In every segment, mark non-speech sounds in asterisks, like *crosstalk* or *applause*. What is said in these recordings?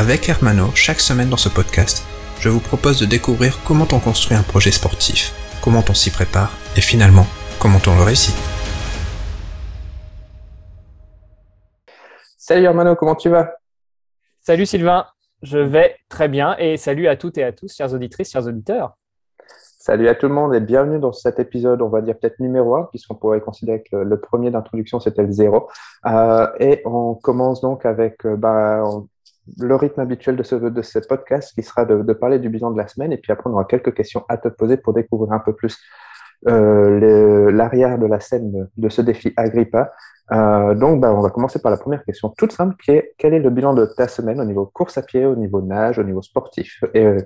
Avec Hermano, chaque semaine dans ce podcast, je vous propose de découvrir comment on construit un projet sportif, comment on s'y prépare et finalement, comment on le réussit. Salut Hermano, comment tu vas? Salut Sylvain, je vais très bien et salut à toutes et à tous, chères auditrices, chers auditeurs. Salut à tout le monde et bienvenue dans cet épisode, on va dire peut-être numéro 1, puisqu'on pourrait considérer que le, premier d'introduction c'était le zéro. Euh, et on commence donc avec euh, bah, le rythme habituel de ce, podcast qui sera de, parler du bilan de la semaine et puis après on aura quelques questions à te poser pour découvrir un peu plus euh, l'arrière de la scène de, ce défi Agrippa. Euh, donc bah, on va commencer par la première question toute simple qui est quel est le bilan de ta semaine au niveau course à pied, au niveau nage, au niveau sportif et,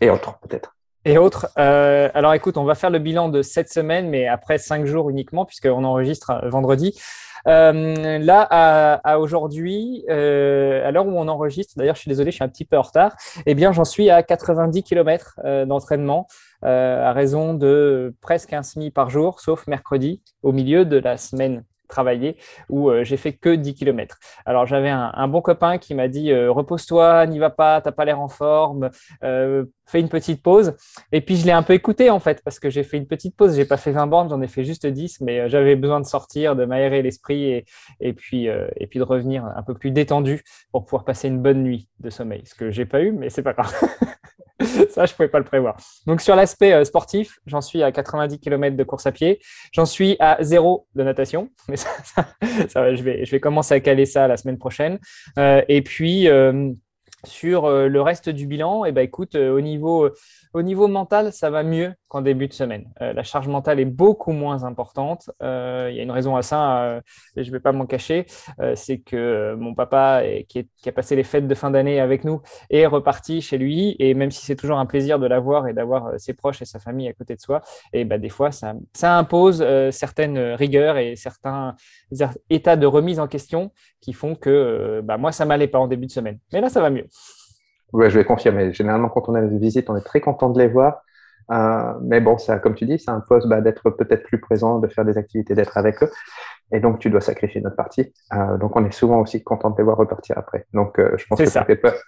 et autres peut-être? Et autres. Euh, alors écoute, on va faire le bilan de cette semaine, mais après cinq jours uniquement, puisqu'on enregistre vendredi. Euh, là, à, aujourd'hui, euh, à l'heure où on enregistre, d'ailleurs, je suis désolé, je suis un petit peu en retard, eh bien, j'en suis à 90 km d'entraînement à raison de presque un semi par jour, sauf mercredi, au milieu de la semaine travailler où euh, j'ai fait que 10 km. Alors j'avais un, bon copain qui m'a dit euh, repose-toi, n'y va pas, t'as pas l'air en forme, euh, fais une petite pause. Et puis je l'ai un peu écouté en fait parce que j'ai fait une petite pause, j'ai pas fait 20 bornes, j'en ai fait juste 10, mais j'avais besoin de sortir, de m'aérer l'esprit et, et, puis, et puis de revenir un peu plus détendu pour pouvoir passer une bonne nuit de sommeil. Ce que j'ai pas eu, mais c'est pas grave. *laughs* *laughs* ça, je pouvais pas le prévoir. Donc, sur l'aspect euh, sportif, j'en suis à 90 km de course à pied. J'en suis à zéro de natation. *laughs* Mais ça, ça, je, vais, je vais commencer à caler ça la semaine prochaine. Euh, et puis, euh, sur euh, le reste du bilan, eh ben, euh, au, niveau, au niveau mental, ça va mieux qu'en début de semaine. Euh, la charge mentale est beaucoup moins importante. Il y a une raison à ça, et je ne vais pas m'en cacher. c'est que mon papa, qui, a passé les fêtes de fin d'année avec nous, est reparti chez lui. Et même si c'est toujours un plaisir de l'avoir et d'avoir ses proches et sa famille à côté de soi, et eh ben, des fois, ça, ça impose certaines rigueurs et certains états de remise en question qui font que bah, moi, ça m'allait pas en début de semaine. Mais là, ça va mieux. Ouais, je vais confirmer. Généralement, quand on a des visites, on est très content de les voir. Euh, mais bon, ça, comme tu dis, ça impose bah, d'être peut-être plus présent, de faire des activités, d'être avec eux. Et donc, tu dois sacrifier notre partie. Euh, donc, on est souvent aussi content de les voir repartir après. Donc, euh, je pense que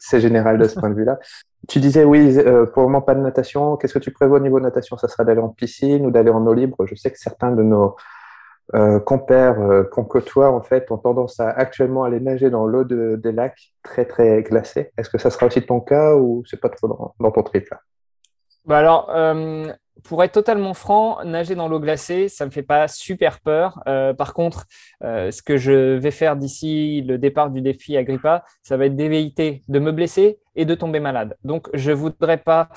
c'est général de ce point de vue-là. Tu disais, oui, pour le moment, pas de natation. Qu'est-ce que tu prévois au niveau de natation? Ça sera d'aller en piscine ou d'aller en eau libre? Je sais que certains de nos euh, compères euh, qu'on côtoie en fait ont tendance à actuellement aller nager dans l'eau de, des lacs très très glacés. Est-ce que ça sera aussi ton cas ou c'est pas trop dans, ton trip là? Bah alors, euh, pour être totalement franc, nager dans l'eau glacée, ça me fait pas super peur. Euh, par contre, euh, ce que je vais faire d'ici le départ du défi Agrippa, ça va être d'éviter de me blesser et de tomber malade. Donc, je voudrais pas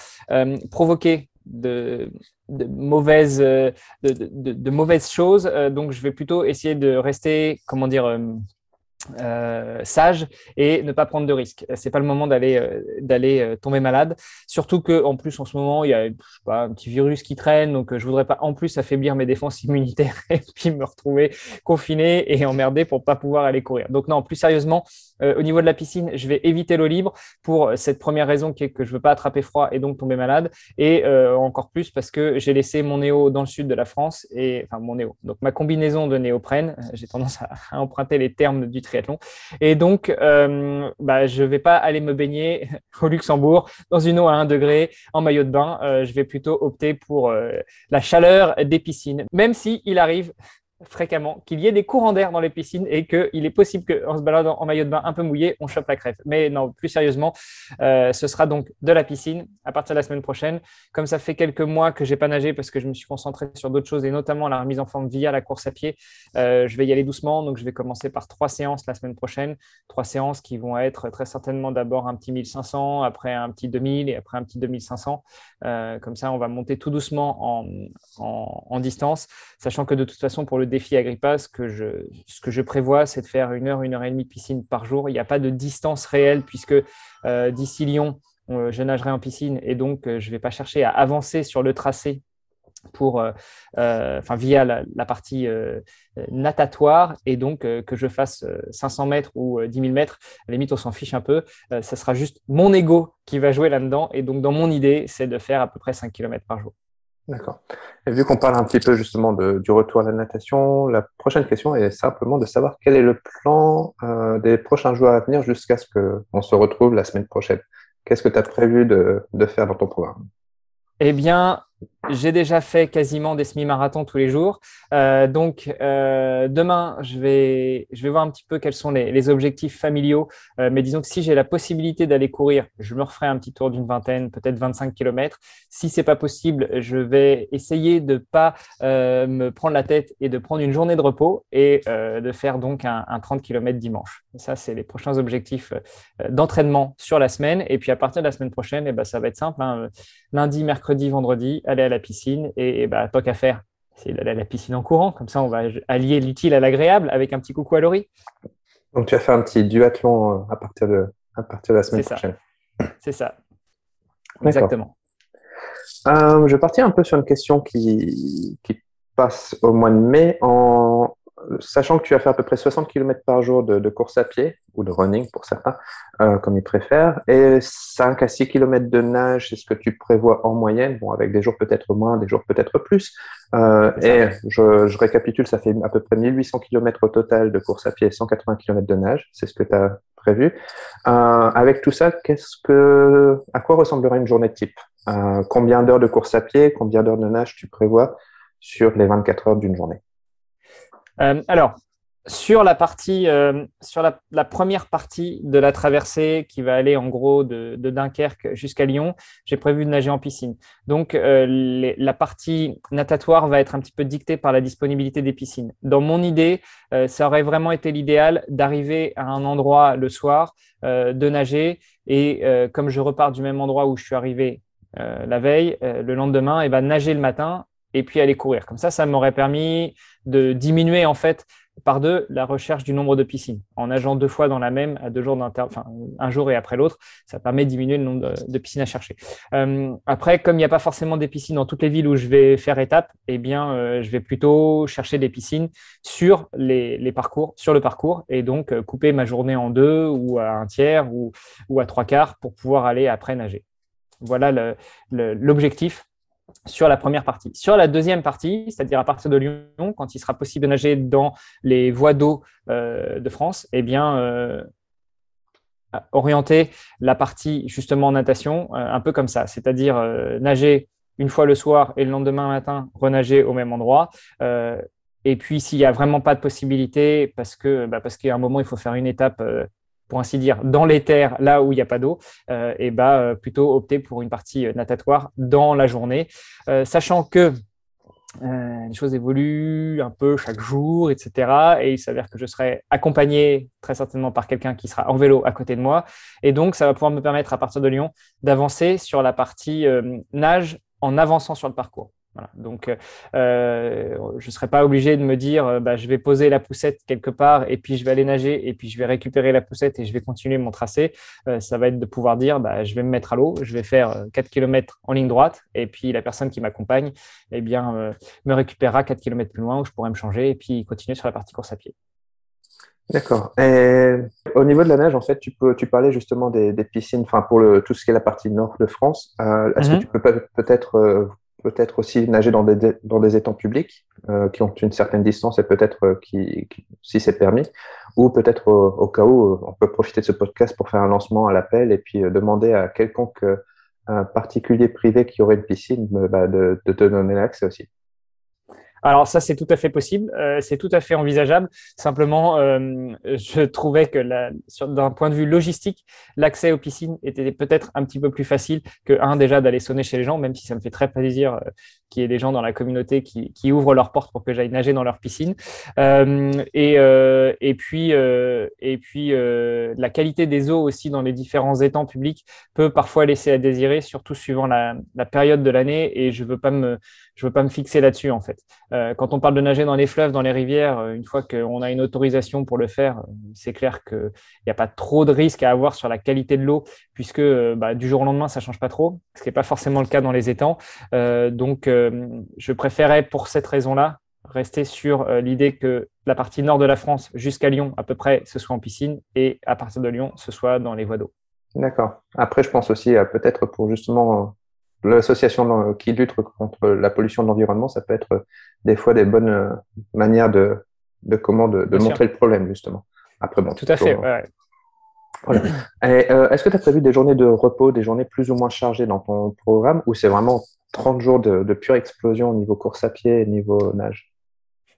provoquer de, mauvaises, de, de, mauvaises choses. Euh, donc, je vais plutôt essayer de rester, comment dire, euh, euh, sage et ne pas prendre de risques. C'est pas le moment d'aller euh, euh, tomber malade. Surtout que en plus en ce moment il y a un petit virus qui traîne, donc je voudrais pas en plus affaiblir mes défenses *laughs* immunitaires et puis me retrouver confiné et emmerdé pour pas pouvoir aller courir. Donc non, plus sérieusement, au niveau de la piscine, je vais éviter l'eau libre pour cette première raison qui est que je veux pas attraper froid et donc tomber malade et encore plus parce que j'ai laissé mon néo dans le sud de la France et enfin mon néo. Donc ma combinaison de néoprène, j'ai tendance *laughs* à, emprunter les termes du triathlon. Et donc, euh, bah, je ne vais pas aller me baigner *laughs* au Luxembourg dans une eau à 1 degré en maillot de bain. Euh, je vais plutôt opter pour euh, la chaleur des piscines, même si il arrive fréquemment qu'il y ait des courants d'air dans les piscines et qu'il est possible qu'en se baladant en maillot de bain un peu mouillé, on chope la crève. Mais non, plus sérieusement, euh, ce sera donc de la piscine à partir de la semaine prochaine. Comme ça fait quelques mois que j'ai pas nagé parce que je me suis concentré sur d'autres choses et notamment la remise en forme via la course à pied, euh, je vais y aller doucement. Donc je vais commencer par trois séances la semaine prochaine. Trois séances qui vont être très certainement d'abord un petit 1500, après un petit 2000 et après un petit 2500. Euh, comme ça, on va monter tout doucement en, en, en distance, sachant que de toute façon, pour le défi Agrippa, ce que je, ce que je prévois, c'est de faire une heure, une heure et demie de piscine par jour. Il n'y a pas de distance réelle puisque d'ici Lyon, je nagerai en piscine et donc je ne vais pas chercher à avancer sur le tracé pour, euh, euh, enfin, via la, partie euh, natatoire et donc que je fasse 500 mètres ou 10 000 mètres, à la limite on s'en fiche un peu, ça sera juste mon ego qui va jouer là-dedans et donc dans mon idée c'est de faire à peu près 5 km par jour. D'accord. Et vu qu'on parle un petit peu justement du retour à la natation, la prochaine question est simplement de savoir quel est le plan des prochains jours à venir jusqu'à ce qu'on se retrouve la semaine prochaine. Qu'est-ce que tu as prévu de, de faire dans ton programme? Eh bien, j'ai déjà fait quasiment des semi-marathons tous les jours. Euh, donc, euh, demain, je vais, je vais voir un petit peu quels sont les, objectifs familiaux. Euh, mais disons que si j'ai la possibilité d'aller courir, je me referai un petit tour d'une vingtaine, peut-être 25 km. Si c'est pas possible, je vais essayer de pas me prendre la tête et de prendre une journée de repos et de faire donc un, 30 km dimanche. Ça, c'est les prochains objectifs d'entraînement sur la semaine. Et puis, à partir de la semaine prochaine, eh ben, ça va être simple. Hein. Lundi, mercredi, vendredi, aller à la piscine et, bah, tant qu'à faire, c'est d'aller à la piscine en courant. Comme ça, on va allier l'utile à l'agréable avec un petit coucou à Laurie. Donc, tu vas faire un petit duathlon euh, à partir de, à partir de la semaine prochaine. C'est ça. Exactement. Euh, je vais partir un peu sur une question qui, qui passe au mois de mai en, sachant que tu vas faire à peu près 60 km par jour de, course à pied, ou de running pour certains, euh, comme ils préfèrent, et 5 à 6 km de nage, c'est ce que tu prévois en moyenne, bon, avec des jours peut-être moins, des jours peut-être plus. Euh, et je, récapitule, ça fait à peu près 1800 km au total de course à pied et 180 km de nage, c'est ce que tu as prévu. Euh, avec tout ça, qu'est-ce que, à quoi ressemblerait une journée type? Combien d'heures de course à pied, combien d'heures de nage tu prévois sur les 24 heures d'une journée? Euh, alors, sur la partie, euh, sur la, première partie de la traversée qui va aller en gros de, Dunkerque jusqu'à Lyon, j'ai prévu de nager en piscine. Donc euh, la partie natatoire va être un petit peu dictée par la disponibilité des piscines. Dans mon idée, ça aurait vraiment été l'idéal d'arriver à un endroit le soir, de nager et comme je repars du même endroit où je suis arrivé la veille, le lendemain, et ben, nager le matin et puis aller courir. Comme ça, ça m'aurait permis de diminuer en fait par deux la recherche du nombre de piscines. En nageant deux fois dans la même, à deux jours enfin un jour et après l'autre, ça permet de diminuer le nombre de, piscines à chercher. Euh, après, comme il n'y a pas forcément des piscines dans toutes les villes où je vais faire étape, eh bien, euh, je vais plutôt chercher des piscines sur les, parcours, sur le parcours, et donc euh, couper ma journée en deux ou à un tiers ou à trois quarts pour pouvoir aller après nager. Voilà l'objectif sur la première partie. Sur la deuxième partie, c'est-à-dire à partir de Lyon, quand il sera possible de nager dans les voies d'eau euh, de France, eh bien, euh, orienter la partie justement en natation euh, un peu comme ça, c'est-à-dire nager une fois le soir et le lendemain matin renager au même endroit. et puis s'il n'y a vraiment pas de possibilité, parce que bah, parce qu'à un moment il faut faire une étape pour ainsi dire, dans les terres, là où il n'y a pas d'eau, euh, et bah, euh, plutôt opter pour une partie euh, natatoire dans la journée, sachant que les choses évoluent un peu chaque jour, etc. Et il s'avère que je serai accompagné très certainement par quelqu'un qui sera en vélo à côté de moi. Et donc, ça va pouvoir me permettre à partir de Lyon d'avancer sur la partie nage en avançant sur le parcours. Donc, euh, euh, je ne serais pas obligé de me dire, euh, bah, je vais poser la poussette quelque part et puis je vais aller nager et puis je vais récupérer la poussette et je vais continuer mon tracé. ça va être de pouvoir dire, bah, je vais me mettre à l'eau, je vais faire 4 km en ligne droite et puis la personne qui m'accompagne eh bien, me récupérera 4 km plus loin où je pourrai me changer et puis continuer sur la partie course à pied. D'accord. Et au niveau de la nage, en fait, tu peux, tu parlais justement des, piscines, enfin pour le, tout ce qui est la partie nord de France. Est-ce que mhm. tu peux peut-être peut-être aussi nager dans des, étangs publics euh, qui ont une certaine distance et peut-être euh, si c'est permis, ou peut-être au, cas où euh, on peut profiter de ce podcast pour faire un lancement à l'appel et puis demander à quelconque un particulier privé qui aurait une piscine bah, de te donner l'accès aussi. Alors ça, c'est tout à fait possible, euh, c'est tout à fait envisageable. Simplement, euh, je trouvais que d'un point de vue logistique, l'accès aux piscines était peut-être un petit peu plus facile que un déjà d'aller sonner chez les gens, même si ça me fait très plaisir euh, qu'il y ait des gens dans la communauté qui, ouvrent leurs portes pour que j'aille nager dans leur piscine. et, et puis, et puis la qualité des eaux aussi dans les différents étangs publics peut parfois laisser à désirer, surtout suivant la, période de l'année. Et je veux pas me je veux pas me fixer là-dessus en fait. Euh, quand on parle de nager dans les fleuves, dans les rivières, euh, une fois qu'on a une autorisation pour le faire, c'est clair qu'il n'y a pas trop de risques à avoir sur la qualité de l'eau, puisque bah, du jour au lendemain, ça ne change pas trop, ce qui n'est pas forcément le cas dans les étangs. donc, je préférais pour cette raison-là rester sur l'idée que la partie nord de la France jusqu'à Lyon, à peu près, ce soit en piscine, et à partir de Lyon, ce soit dans les voies d'eau. D'accord. Après, je pense aussi peut-être pour justement l'association qui lutte contre la pollution de l'environnement, ça peut être euh, des fois des bonnes euh, manières de, de comment de, montrer le problème justement. Après, bon, tout à fait. Ouais. Voilà. Euh, est-ce que tu as prévu des journées de repos, des journées plus ou moins chargées dans ton programme, ou c'est vraiment 30 jours de, de, pure explosion au niveau course à pied et niveau nage?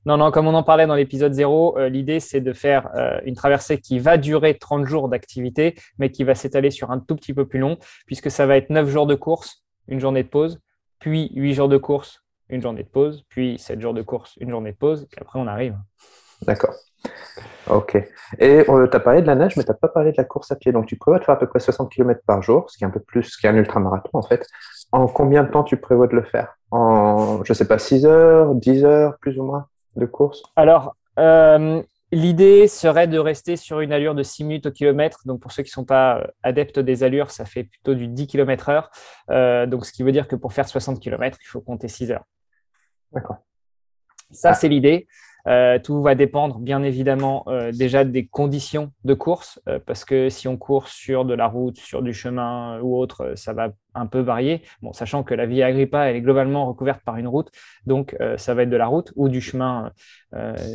Non, non, comme on en parlait dans l'épisode 0, l'idée c'est de faire une traversée qui va durer 30 jours d'activité, mais qui va s'étaler sur un tout petit peu plus long, puisque ça va être 9 jours de course, une journée de pause, puis huit jours de course, une journée de pause, puis sept jours de course, une journée de pause, et après on arrive. D'accord. Ok. Et euh, tu as parlé de la nage, mais tu n'as pas parlé de la course à pied. Donc tu prévois de faire à peu près 60 km par jour, ce qui est un peu plus qu'un ultramarathon en fait. En combien de temps tu prévois de le faire? En, je ne sais pas, 6 heures, 10 heures, plus ou moins de course? Alors, euh, L'idée serait de rester sur une allure de 6 minutes au kilomètre. Donc, pour ceux qui ne sont pas euh, adeptes des allures, ça fait plutôt du 10 km/h. Euh, donc, ce qui veut dire que pour faire 60 km, il faut compter 6 heures. D'accord. Ça, c'est l'idée. Euh, tout va dépendre bien évidemment euh, déjà des conditions de course, euh, parce que si on court sur de la route, sur du chemin ou autre, ça va un peu varier. Bon, sachant que la Via Agrippa, elle est globalement recouverte par une route, donc ça va être de la route ou du chemin,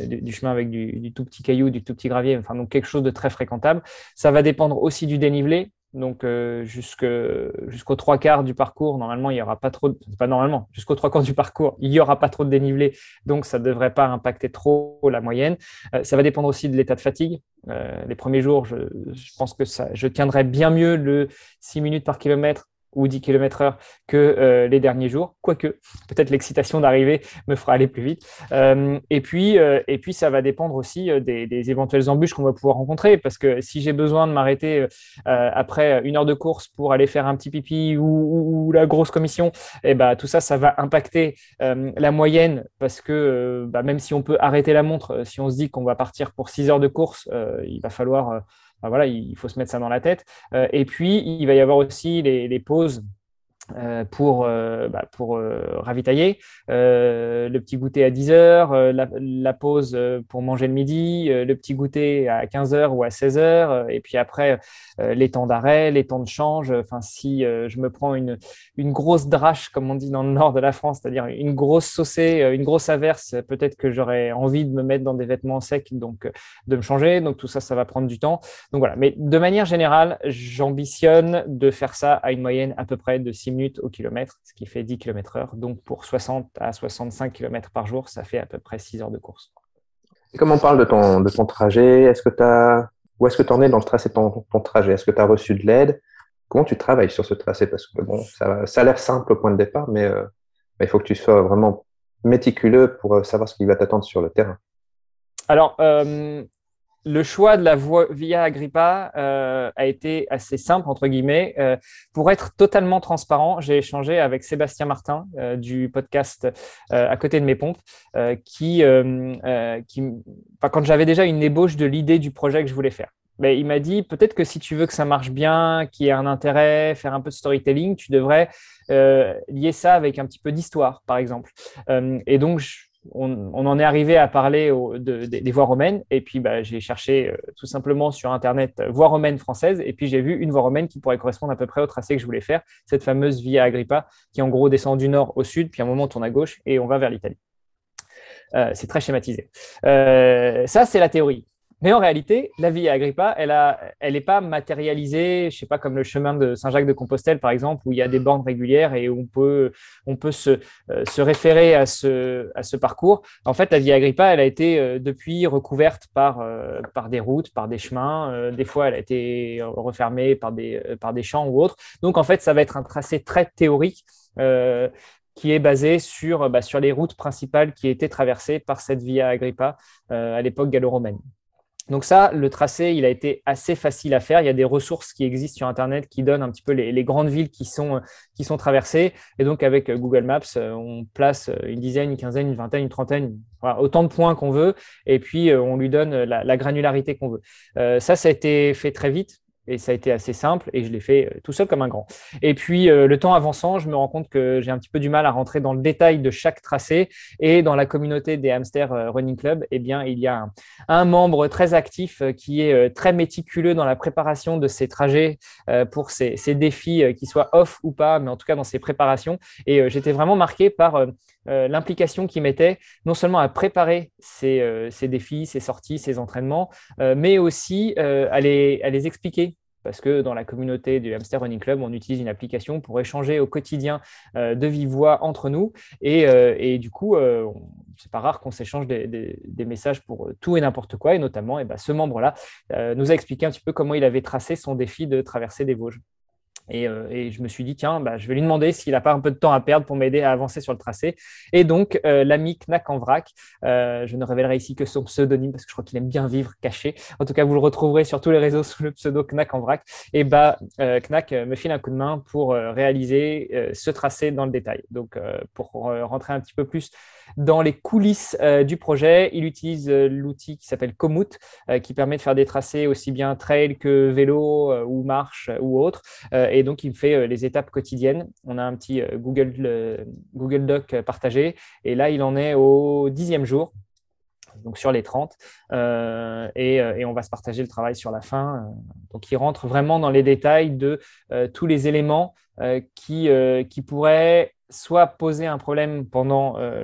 du, chemin avec du, du, tout petit caillou, du tout petit gravier, enfin donc quelque chose de très fréquentable. Ça va dépendre aussi du dénivelé. Donc euh, jusqu'aux trois quarts du parcours, normalement, il n'y aura pas trop, de, pas normalement, jusqu'aux trois quarts du parcours, il n'y aura pas trop de dénivelé, donc ça ne devrait pas impacter trop la moyenne. Euh, ça va dépendre aussi de l'état de fatigue. Euh, les premiers jours, je, pense que ça, je tiendrai bien mieux le 6 minutes par kilomètre ou 10 km heure que euh, les derniers jours, quoique peut-être l'excitation d'arriver me fera aller plus vite. Euh, et, puis, euh, et puis, ça va dépendre aussi des, éventuelles embûches qu'on va pouvoir rencontrer, parce que si j'ai besoin de m'arrêter après une heure de course pour aller faire un petit pipi ou, la grosse commission, et eh ben, tout ça, ça va impacter la moyenne, parce que bah, même si on peut arrêter la montre, si on se dit qu'on va partir pour 6 heures de course, il va falloir voilà, il faut se mettre ça dans la tête. Euh, et puis, il va y avoir aussi les pauses pour, euh, bah, pour euh, ravitailler, le petit goûter à 10 heures, la, pause pour manger le midi, le petit goûter à 15 heures ou à 16 heures, et puis après les temps d'arrêt, les temps de change. Enfin, si je me prends une, une grosse drache, comme on dit dans le nord de la France, c'est-à-dire une grosse saucée, une grosse averse, peut-être que j'aurais envie de me mettre dans des vêtements secs, donc de me changer. Donc tout ça, ça va prendre du temps. Donc voilà. Mais de manière générale, j'ambitionne de faire ça à une moyenne à peu près de 6 au kilomètre, ce qui fait 10 km heure. Donc pour 60 à 65 km par jour, ça fait à peu près 6 heures de course. Et comme on parle de ton, de ton trajet, est-ce que tu as, où est-ce que tu en es dans le tracé de ton, trajet? Est-ce que tu as reçu de l'aide? Comment tu travailles sur ce tracé Parce que bon, ça, ça a l'air simple au point de départ, mais, euh, il faut que tu sois vraiment méticuleux pour euh, savoir ce qui va t'attendre sur le terrain. Alors, euh, le choix de la voie Via Agrippa euh, a été assez simple, entre guillemets. Euh, pour être totalement transparent, j'ai échangé avec Sébastien Martin euh, du podcast À côté de mes pompes, qui, quand j'avais déjà une ébauche de l'idée du projet que je voulais faire. Il m'a dit peut-être que si tu veux que ça marche bien, qu'il y ait un intérêt, faire un peu de storytelling, tu devrais lier ça avec un petit peu d'histoire, par exemple. et donc, je, on, en est arrivé à parler des voies romaines. Et puis, bah, j'ai cherché euh, tout simplement sur Internet euh, voie romaine française. Et puis, j'ai vu une voie romaine qui pourrait correspondre à peu près au tracé que je voulais faire, cette fameuse Via Agrippa, qui en gros descend du nord au sud, puis à un moment tourne à gauche et on va vers l'Italie. Euh, c'est très schématisé. ça, c'est la théorie. Mais en réalité, la vie à Agrippa, elle n'est pas matérialisée, je sais pas, comme le chemin de Saint-Jacques-de-Compostelle, par exemple, où il y a des bornes régulières et où on peut, euh, se référer à ce, parcours. En fait, la vie à Agrippa, elle a été euh, depuis recouverte par, euh, par des routes, par des chemins. des fois, elle a été refermée par des, champs ou autres. Donc, en fait, ça va être un tracé très théorique. qui est basé bah, sur les routes principales qui étaient traversées par cette Via Agrippa à l'époque gallo-romaine. Donc ça, le tracé, il a été assez facile à faire. Il y a des ressources qui existent sur Internet qui donnent un petit peu les, grandes villes qui sont, qui sont traversées. Et donc avec Google Maps, on place une dizaine, une quinzaine, une vingtaine, une trentaine, autant de points qu'on veut. Et puis on lui donne la, la granularité qu'on veut. ça, ça a été fait très vite et ça a été assez simple et je l'ai fait euh, tout seul comme un grand. Et puis euh, le temps avançant, je me rends compte que j'ai un petit peu du mal à rentrer dans le détail de chaque tracé et dans la communauté des Hamster euh, Running Club, eh bien il y a un, membre très actif qui est très méticuleux dans la préparation de ses trajets pour ces, défis, qui soient off ou pas, mais en tout cas dans ses préparations. Et j'étais vraiment marqué par l'implication qu'il mettait non seulement à préparer ces, défis, ces sorties, ces entraînements, mais aussi à les expliquer parce que dans la communauté du Hamster Running Club, on utilise une application pour échanger au quotidien euh, de vive voix entre nous. Et, euh, du coup, euh, c'est pas rare qu'on s'échange des, messages pour tout et n'importe quoi. Et notamment, eh ben, ce membre-là nous a expliqué un petit peu comment il avait tracé son défi de traverser des Vosges. Euh, et, je me suis dit, tiens, bah, je vais lui demander s'il n'a pas un peu de temps à perdre pour m'aider à avancer sur le tracé. Et donc, euh, l'ami Knack en vrac, euh, je ne révélerai ici que son pseudonyme parce que je crois qu'il aime bien vivre caché. En tout cas, vous le retrouverez sur tous les réseaux sous le pseudo Knack en vrac. Et bah, Knack me file un coup de main pour réaliser ce tracé dans le détail. Donc, pour rentrer un petit peu plus dans les coulisses du projet, il utilise l'outil qui s'appelle Komoot, qui permet de faire des tracés aussi bien trail que vélo ou marche ou autre. et donc il me fait euh, les étapes quotidiennes. On a un petit euh, Google, Google Doc partagé et là il en est au dixième jour donc sur les 30, euh, et, on va se partager le travail sur la fin. donc, il rentre vraiment dans les détails de tous les éléments qui, qui pourraient soit poser un problème pendant euh,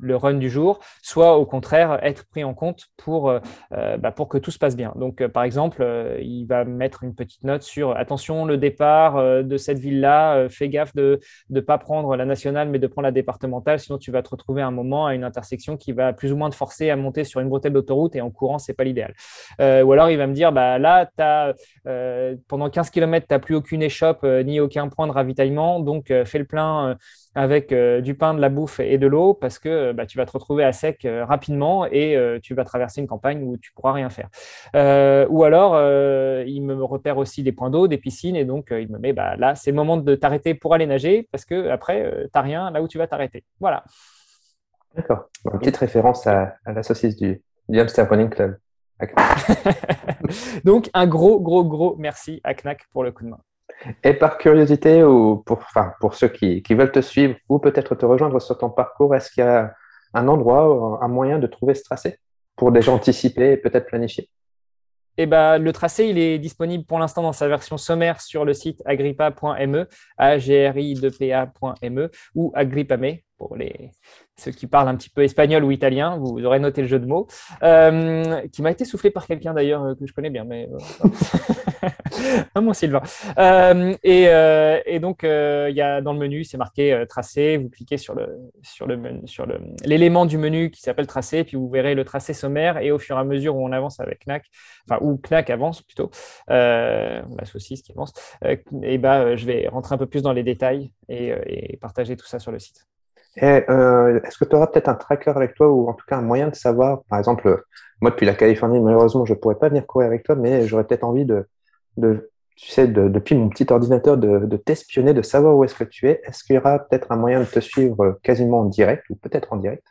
le, run du jour, soit au contraire être pris en compte pour, euh, euh, bah, pour que tout se passe bien. Donc, par exemple, il va mettre une petite note sur attention, le départ de cette ville-là, fais gaffe de ne pas prendre la nationale, mais de prendre la départementale, sinon tu vas te retrouver un moment à une intersection qui va plus ou moins te forcer à monter sur une bretelle d'autoroute et en courant, c'est pas l'idéal. ou alors, il va me dire, bah, là, as, pendant 15 km, tu n'as plus aucune échoppe ni aucun point de ravitaillement, donc fais le plein avec euh, du pain, de la bouffe et de l'eau parce que bah, tu vas te retrouver à sec euh, rapidement et euh, tu vas traverser une campagne où tu pourras rien faire. ou alors, il me repère aussi des points d'eau, des piscines et donc il me met bah, là, c'est le moment de t'arrêter pour aller nager parce que après, tu n'as rien là où tu vas t'arrêter. Voilà. D'accord. Une petite référence à, la saucisse du, du Hamster Running Club. *laughs* donc, un gros, gros, gros merci à Knack pour le coup de main. Et par curiosité, ou pour, ceux qui, veulent te suivre ou peut-être te rejoindre sur ton parcours, est-ce qu'il y a un endroit, un moyen de trouver ce tracé pour déjà anticiper et peut-être planifier? Eh ben, le tracé, il est disponible pour l'instant dans sa version sommaire sur le site agrippa.me, agri2pa.me ou agripame pour les, ceux qui parlent un petit peu espagnol ou italien, vous aurez noté le jeu de mots, euh, qui m'a été soufflé par quelqu'un d'ailleurs euh, que je connais bien, mais euh, ah, *laughs* mon Sylvain. Et, donc il y a dans le menu, c'est marqué tracé. Vous cliquez sur le sur le l'élément du menu qui s'appelle tracé, puis vous verrez le tracé sommaire. Et au fur et à mesure où on avance avec Knack, enfin où Knack avance plutôt, la saucisse qui avance, et ben je vais rentrer un peu plus dans les détails et partager tout ça sur le site. Euh, est-ce que tu auras peut-être un tracker avec toi ou en tout cas un moyen de savoir, par exemple, moi depuis la Californie, malheureusement, je ne pourrais pas venir courir avec toi, mais j'aurais peut-être envie de, tu sais, depuis mon petit ordinateur, de, de t'espionner, de savoir où est-ce que tu es. Est-ce qu'il y aura peut-être un moyen de te suivre quasiment en direct ou peut-être en direct?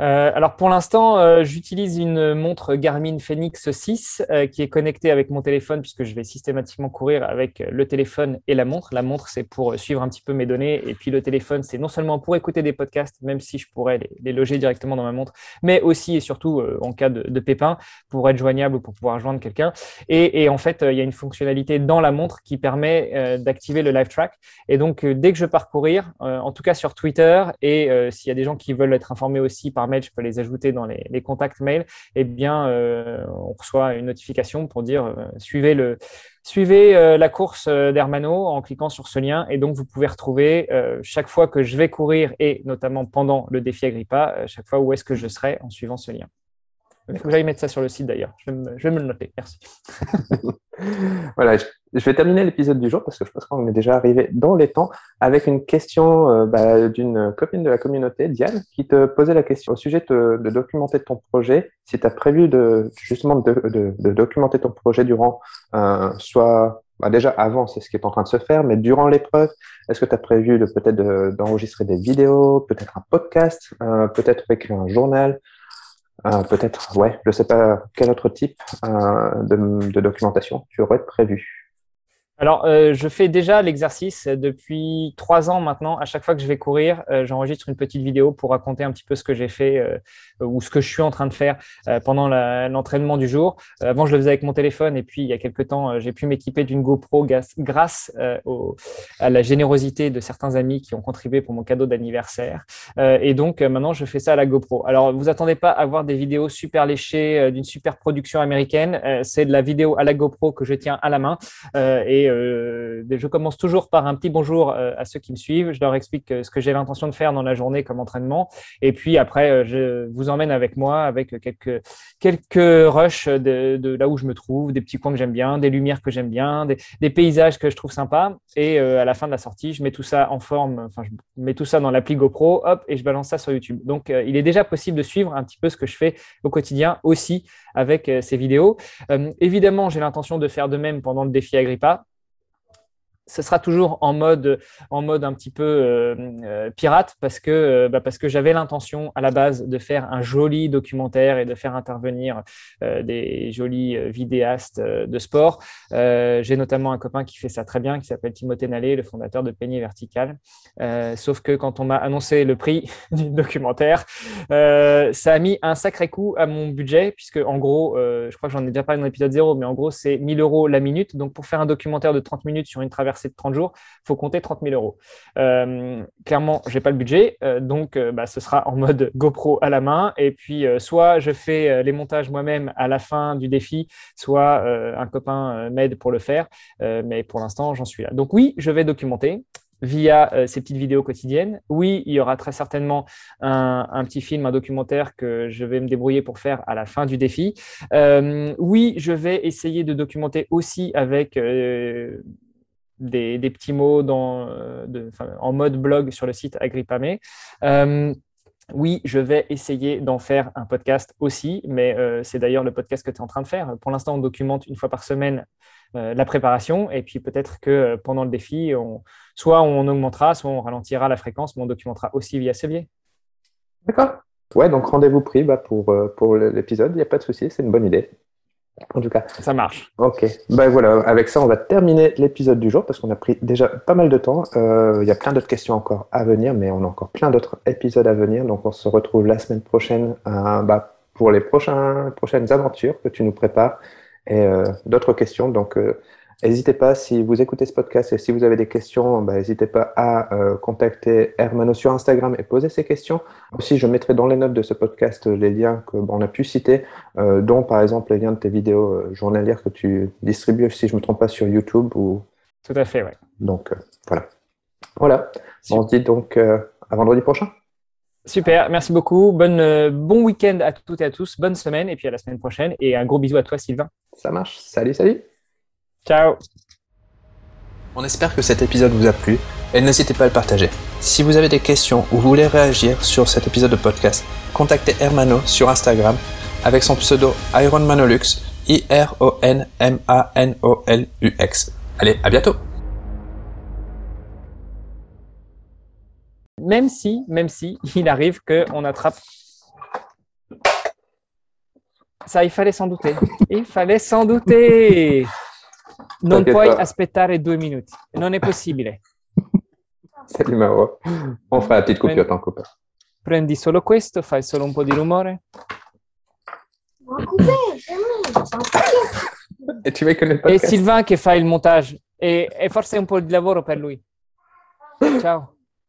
Euh, alors pour l'instant, euh, j'utilise une montre Garmin Fenix 6 euh, qui est connectée avec mon téléphone puisque je vais systématiquement courir avec le téléphone et la montre. La montre, c'est pour suivre un petit peu mes données et puis le téléphone, c'est non seulement pour écouter des podcasts, même si je pourrais les, loger directement dans ma montre, mais aussi et surtout en cas de, pépin pour être joignable ou pour pouvoir joindre quelqu'un. Et, en fait, il y a une fonctionnalité dans la montre qui permet d'activer le live track. Et donc, dès que je pars courir, en tout cas sur Twitter, et s'il y a des gens qui veulent être informés aussi par je peux les ajouter dans les, contacts mail, eh bien, euh, on reçoit une notification pour dire euh, suivez, le, suivez euh, la course d'Hermano en cliquant sur ce lien. Et donc, vous pouvez retrouver chaque fois que je vais courir et notamment pendant le défi Agrippa, chaque fois où est-ce que je serai en suivant ce lien. Il faut que j'aille mettre ça sur le site d'ailleurs. Je, vais me le noter. Merci. *laughs* voilà, vais terminer l'épisode du jour parce que je pense qu'on est déjà arrivé dans les temps avec une question euh, bah, d'une copine de la communauté, Diane, qui te posait la question au sujet de, documenter ton projet. Si tu as prévu de, justement de, documenter ton projet durant, euh, soit bah, déjà avant, c'est ce qui est en train de se faire, mais durant l'épreuve, est-ce que tu as prévu de peut-être d'enregistrer des vidéos, peut-être un podcast, euh, peut-être écrire un journal peut-être, ouais, je sais pas quel autre type de, de, documentation tu aurais prévu? Alors, euh, je fais déjà l'exercice depuis trois ans maintenant. À chaque fois que je vais courir, euh, j'enregistre une petite vidéo pour raconter un petit peu ce que j'ai fait euh, ou ce que je suis en train de faire pendant l'entraînement du jour. avant, je le faisais avec mon téléphone et puis il y a quelques temps, j'ai pu m'équiper d'une GoPro grâce à la générosité de certains amis qui ont contribué pour mon cadeau d'anniversaire. et donc, maintenant, je fais ça à la GoPro. Alors, vous attendez pas à voir des vidéos super léchées d'une super production américaine. C'est de la vidéo à la GoPro que je tiens à la main et euh, je commence toujours par un petit bonjour euh, à ceux qui me suivent. Je leur explique euh, ce que j'ai l'intention de faire dans la journée comme entraînement. Et puis après, je vous emmène avec moi avec quelques, quelques rushs de, là où je me trouve, des petits coins que j'aime bien, des lumières que j'aime bien, des, paysages que je trouve sympas. Et à la fin de la sortie, je mets tout ça en forme, enfin, je mets tout ça dans l'appli GoPro, hop, et je balance ça sur YouTube. Donc, il est déjà possible de suivre un petit peu ce que je fais au quotidien aussi avec ces vidéos. évidemment, j'ai l'intention de faire de même pendant le défi Agrippa ce sera toujours en mode, en mode un petit peu euh, euh, pirate parce que, euh, bah, parce que j'avais l'intention à la base de faire un joli documentaire et de faire intervenir des jolis vidéastes de sport. J'ai notamment un copain qui fait ça très bien, qui s'appelle Timothée Nallé, le fondateur de Peigné Vertical. sauf que quand on m'a annoncé le prix *laughs* du documentaire, ça a mis un sacré coup à mon budget, puisque en gros, je crois que j'en ai déjà parlé dans l'épisode 0, mais en gros, c'est 1000 euros la minute. Donc pour faire un documentaire de 30 minutes sur une traversée de 30 jours, il faut compter 30 000 euros. Euh, clairement, je n'ai pas le budget, euh, donc euh, bah, ce sera en mode GoPro à la main. Et puis, soit je fais les montages moi-même à la fin du défi, soit un copain m'aide pour le faire. mais pour l'instant, j'en suis là. Donc oui, je vais documenter via ces petites vidéos quotidiennes. Oui, il y aura très certainement un, petit film, un documentaire que je vais me débrouiller pour faire à la fin du défi. oui, je vais essayer de documenter aussi avec des, petits mots dans, euh, en mode blog sur le site Agrippamé. Euh, oui, je vais essayer d'en faire un podcast aussi, mais euh, c'est d'ailleurs le podcast que tu es en train de faire. Pour l'instant, on documente une fois par semaine la préparation, et puis peut-être que pendant le défi, soit on augmentera, soit on ralentira la fréquence, mais on documentera aussi via ce biais. D'accord. Ouais, donc rendez-vous pris bah, pour, pour l'épisode, il n'y a pas de souci, c'est une bonne idée. En tout cas. Ça marche. Ok. Ben voilà, avec ça, on va terminer l'épisode du jour parce qu'on a pris déjà pas mal de temps. Euh, il y a plein d'autres questions encore à venir, mais on a encore plein d'autres épisodes à venir. Donc on se retrouve la semaine prochaine euh, bah, pour les prochains, prochaines aventures que tu nous prépares et euh, d'autres questions. Donc N'hésitez pas, si vous écoutez ce podcast et si vous avez des questions, bah, n'hésitez pas à euh, contacter Hermano sur Instagram et poser ces questions. Aussi, je mettrai dans les notes de ce podcast les liens qu'on a pu citer, euh, dont par exemple les liens de tes vidéos euh, journalières que tu distribues, si je ne me trompe pas, sur YouTube. Ou... Tout à fait, oui. Donc, voilà. Voilà. On se dit donc à vendredi prochain. Super, merci beaucoup. Bonne, bon week-end à toutes et à tous. Bonne semaine et puis à la semaine prochaine. Et un gros bisou à toi, Sylvain. Ça marche. Salut, salut. Ciao On espère que cet épisode vous a plu et n'hésitez pas à le partager. Si vous avez des questions ou voulez réagir sur cet épisode de podcast, contactez Hermano sur Instagram avec son pseudo IronManolux, I-R-O-N-M-A-N-O-L-U-X. Allez, à bientôt Même si, même si, il arrive qu'on attrape ça, il fallait s'en douter. Il fallait s'en douter. Non puoi aspettare due minuti, non è possibile. Salut Mauro, on fera la petite coupure tant coupeur. Prendi solo questo, fai solo un po' di rumore. *laughs* e ci vai con il podcast. E Sylvain che fa il montage e, e forse è un po' di lavoro per lui. *laughs* Ciao.